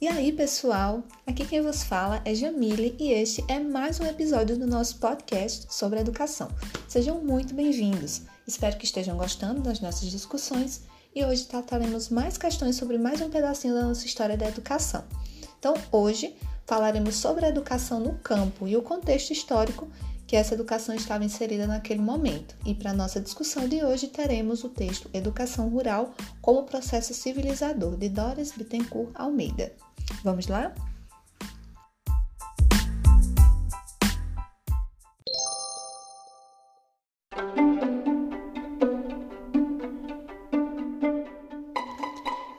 E aí, pessoal? Aqui quem vos fala é Jamile e este é mais um episódio do nosso podcast sobre educação. Sejam muito bem-vindos. Espero que estejam gostando das nossas discussões e hoje trataremos mais questões sobre mais um pedacinho da nossa história da educação. Então, hoje falaremos sobre a educação no campo e o contexto histórico que essa educação estava inserida naquele momento. E para nossa discussão de hoje teremos o texto Educação Rural como Processo Civilizador, de Doris Bittencourt Almeida. Vamos lá?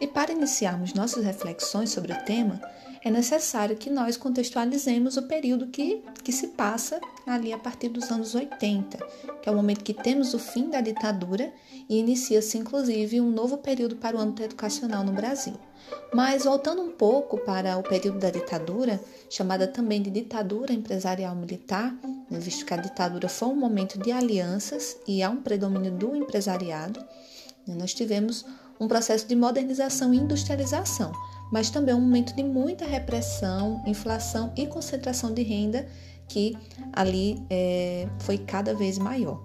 E para iniciarmos nossas reflexões sobre o tema, é necessário que nós contextualizemos o período que, que se passa ali a partir dos anos 80, que é o momento que temos o fim da ditadura e inicia-se inclusive um novo período para o âmbito educacional no Brasil. Mas voltando um pouco para o período da ditadura, chamada também de ditadura empresarial militar, né, visto que a ditadura foi um momento de alianças e há um predomínio do empresariado, né, nós tivemos um processo de modernização e industrialização, mas também um momento de muita repressão, inflação e concentração de renda que ali é, foi cada vez maior.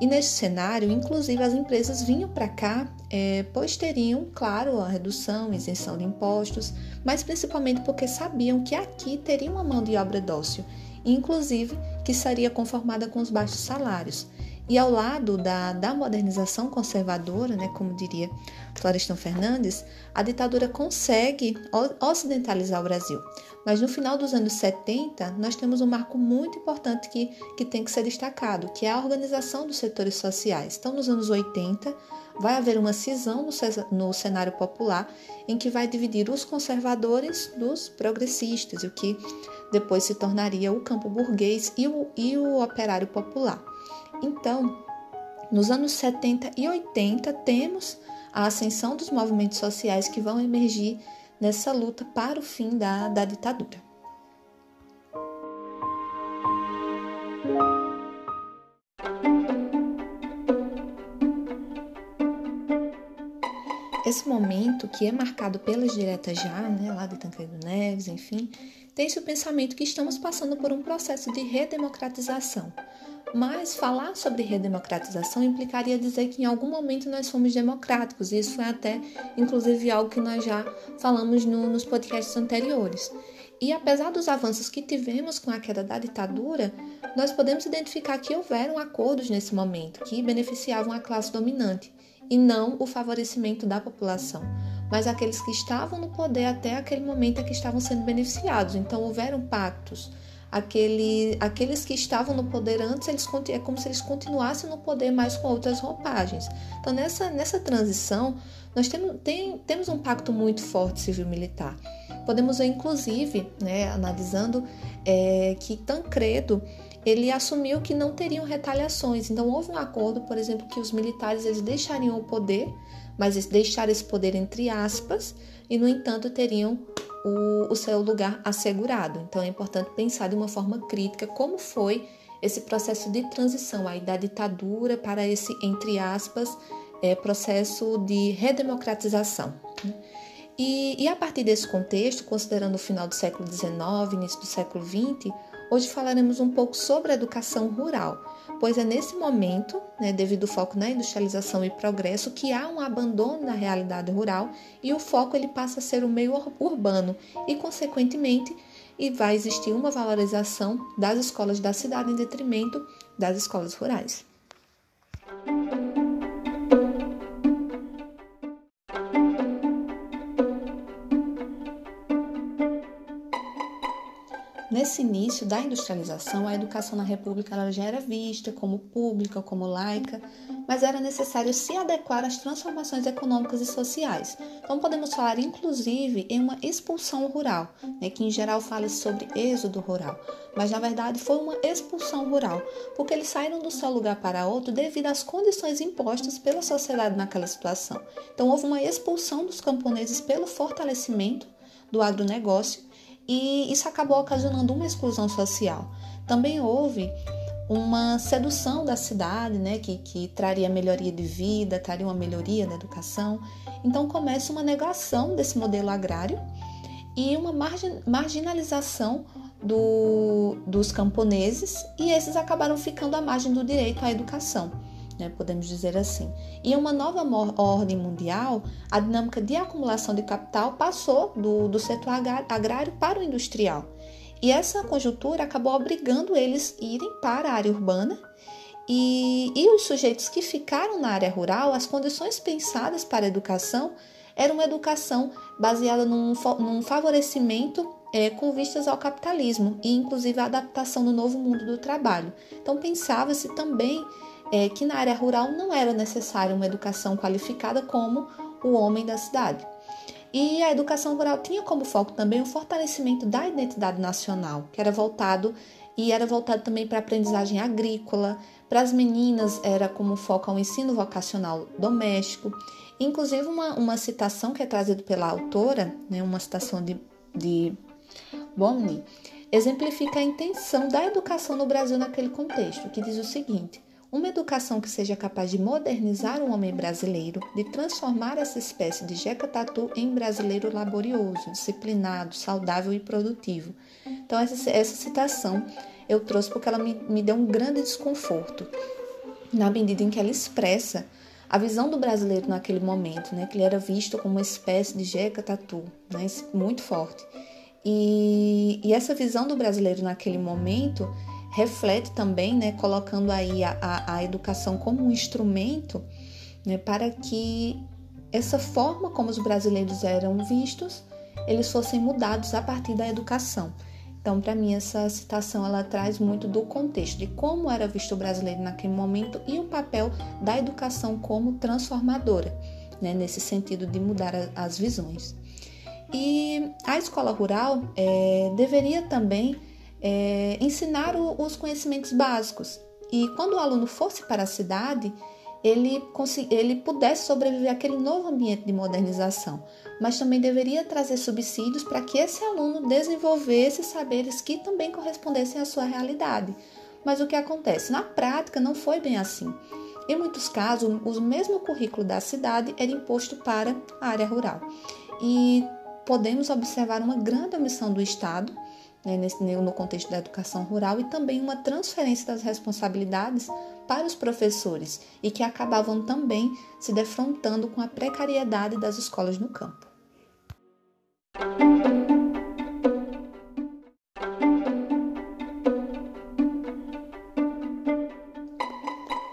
E nesse cenário, inclusive, as empresas vinham para cá, é, pois teriam, claro, a redução, isenção de impostos, mas principalmente porque sabiam que aqui teria uma mão de obra dócil, inclusive que seria conformada com os baixos salários. E ao lado da, da modernização conservadora, né, como diria Florestan Fernandes, a ditadura consegue ocidentalizar o Brasil. Mas no final dos anos 70, nós temos um marco muito importante que, que tem que ser destacado, que é a organização dos setores sociais. Então, nos anos 80, vai haver uma cisão no, cenário popular em que vai dividir os conservadores dos progressistas, o que depois se tornaria o campo burguês e o, e o operário popular. Então, nos anos 70 e 80, temos a ascensão dos movimentos sociais que vão emergir nessa luta para o fim da, da ditadura. Esse momento, que é marcado pelas diretas já, né, lá de Tancredo Neves, enfim, tem-se o pensamento que estamos passando por um processo de redemocratização, mas falar sobre redemocratização implicaria dizer que em algum momento nós fomos democráticos, e isso foi até, inclusive, algo que nós já falamos no, nos podcasts anteriores. E apesar dos avanços que tivemos com a queda da ditadura, nós podemos identificar que houveram acordos nesse momento que beneficiavam a classe dominante e não o favorecimento da população, mas aqueles que estavam no poder até aquele momento é que estavam sendo beneficiados. Então houveram pactos aquele, aqueles que estavam no poder antes, eles, é como se eles continuassem no poder, mas com outras roupagens. Então, nessa, nessa transição, nós temos, tem, temos um pacto muito forte civil-militar. Podemos ver, inclusive, né, analisando, é, que Tancredo ele assumiu que não teriam retaliações. Então, houve um acordo, por exemplo, que os militares eles deixariam o poder, mas deixar esse poder entre aspas, e, no entanto, teriam o, o seu lugar assegurado. Então é importante pensar de uma forma crítica como foi esse processo de transição aí da ditadura para esse, entre aspas, é, processo de redemocratização. Né? E, e, a partir desse contexto, considerando o final do século XIX, início do século XX, hoje falaremos um pouco sobre a educação rural, pois é nesse momento, né, devido ao foco na industrialização e progresso, que há um abandono da realidade rural e o foco ele passa a ser o meio urbano e, consequentemente, e vai existir uma valorização das escolas da cidade em detrimento das escolas rurais. Nesse início da industrialização, a educação na República já era vista como pública, como laica, mas era necessário se adequar às transformações econômicas e sociais. Então, podemos falar, inclusive, em uma expulsão rural, né, que em geral fala sobre êxodo rural, mas na verdade foi uma expulsão rural, porque eles saíram do seu lugar para outro devido às condições impostas pela sociedade naquela situação. Então, houve uma expulsão dos camponeses pelo fortalecimento do agronegócio e isso acabou ocasionando uma exclusão social. Também houve uma sedução da cidade, né, que, que traria melhoria de vida, traria uma melhoria da educação. Então começa uma negação desse modelo agrário e uma marginalização do, dos camponeses, e esses acabaram ficando à margem do direito à educação. Né, podemos dizer assim. E uma nova ordem mundial, a dinâmica de acumulação de capital passou do, do setor agrário para o industrial. E essa conjuntura acabou obrigando eles a irem para a área urbana e, e os sujeitos que ficaram na área rural, as condições pensadas para a educação era uma educação baseada num, num favorecimento é, com vistas ao capitalismo e, inclusive, a adaptação do novo mundo do trabalho. Então, pensava-se também é, que na área rural não era necessária uma educação qualificada como o homem da cidade. E a educação rural tinha como foco também o fortalecimento da identidade nacional, que era voltado e era voltado também para a aprendizagem agrícola. Para as meninas era como foco ao ensino vocacional doméstico. Inclusive uma, uma citação que é trazida pela autora, né, uma citação de, de exemplifica a intenção da educação no Brasil naquele contexto, que diz o seguinte: uma educação que seja capaz de modernizar o homem brasileiro, de transformar essa espécie de jeca tatu em brasileiro laborioso, disciplinado, saudável e produtivo. Então, essa, essa citação eu trouxe porque ela me, me deu um grande desconforto, na medida em que ela expressa a visão do brasileiro naquele momento, né, que ele era visto como uma espécie de jeca tatu, né, muito forte. E, e essa visão do brasileiro naquele momento reflete também, né, colocando aí a, a, a educação como um instrumento né, para que essa forma como os brasileiros eram vistos, eles fossem mudados a partir da educação. Então, para mim, essa citação ela traz muito do contexto de como era visto o brasileiro naquele momento e o papel da educação como transformadora, né, nesse sentido de mudar as visões. E a escola rural é, deveria também é, ensinar o, os conhecimentos básicos. E quando o aluno fosse para a cidade, ele, ele pudesse sobreviver àquele novo ambiente de modernização, mas também deveria trazer subsídios para que esse aluno desenvolvesse saberes que também correspondessem à sua realidade. Mas o que acontece? Na prática, não foi bem assim. Em muitos casos, o mesmo currículo da cidade era imposto para a área rural. E podemos observar uma grande omissão do Estado né, nesse, no contexto da educação rural e também uma transferência das responsabilidades para os professores e que acabavam também se defrontando com a precariedade das escolas no campo.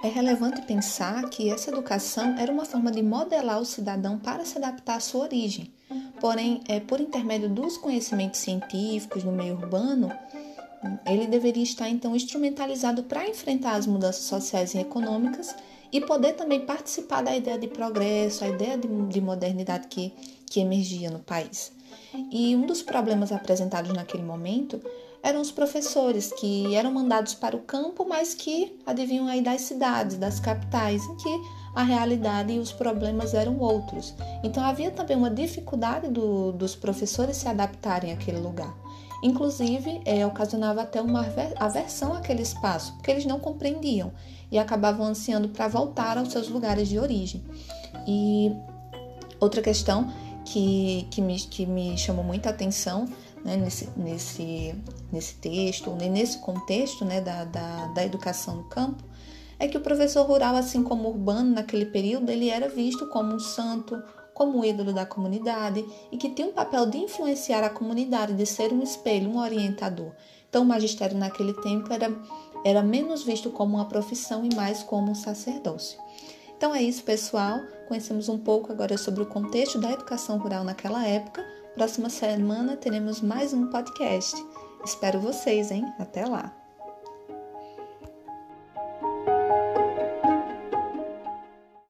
É relevante pensar que essa educação era uma forma de modelar o cidadão para se adaptar à sua origem, Porém, é, por intermédio dos conhecimentos científicos no meio urbano, ele deveria estar então instrumentalizado para enfrentar as mudanças sociais e econômicas e poder também participar da ideia de progresso, a ideia de, de modernidade que, que emergia no país. E um dos problemas apresentados naquele momento eram os professores que eram mandados para o campo, mas que adivinham aí das cidades, das capitais, em que a realidade e os problemas eram outros. Então havia também uma dificuldade do, dos professores se adaptarem àquele lugar. Inclusive, é, ocasionava até uma aversão àquele espaço, porque eles não compreendiam e acabavam ansiando para voltar aos seus lugares de origem. E outra questão que, que, me, que me chamou muita atenção né, nesse, nesse, nesse texto, nesse contexto né, da, da, da educação no campo, é que o professor rural, assim como urbano naquele período, ele era visto como um santo, como um ídolo da comunidade e que tinha um papel de influenciar a comunidade, de ser um espelho, um orientador. Então, o magistério naquele tempo era, era menos visto como uma profissão e mais como um sacerdócio. Então é isso, pessoal. Conhecemos um pouco agora sobre o contexto da educação rural naquela época. Próxima semana teremos mais um podcast. Espero vocês, hein? Até lá!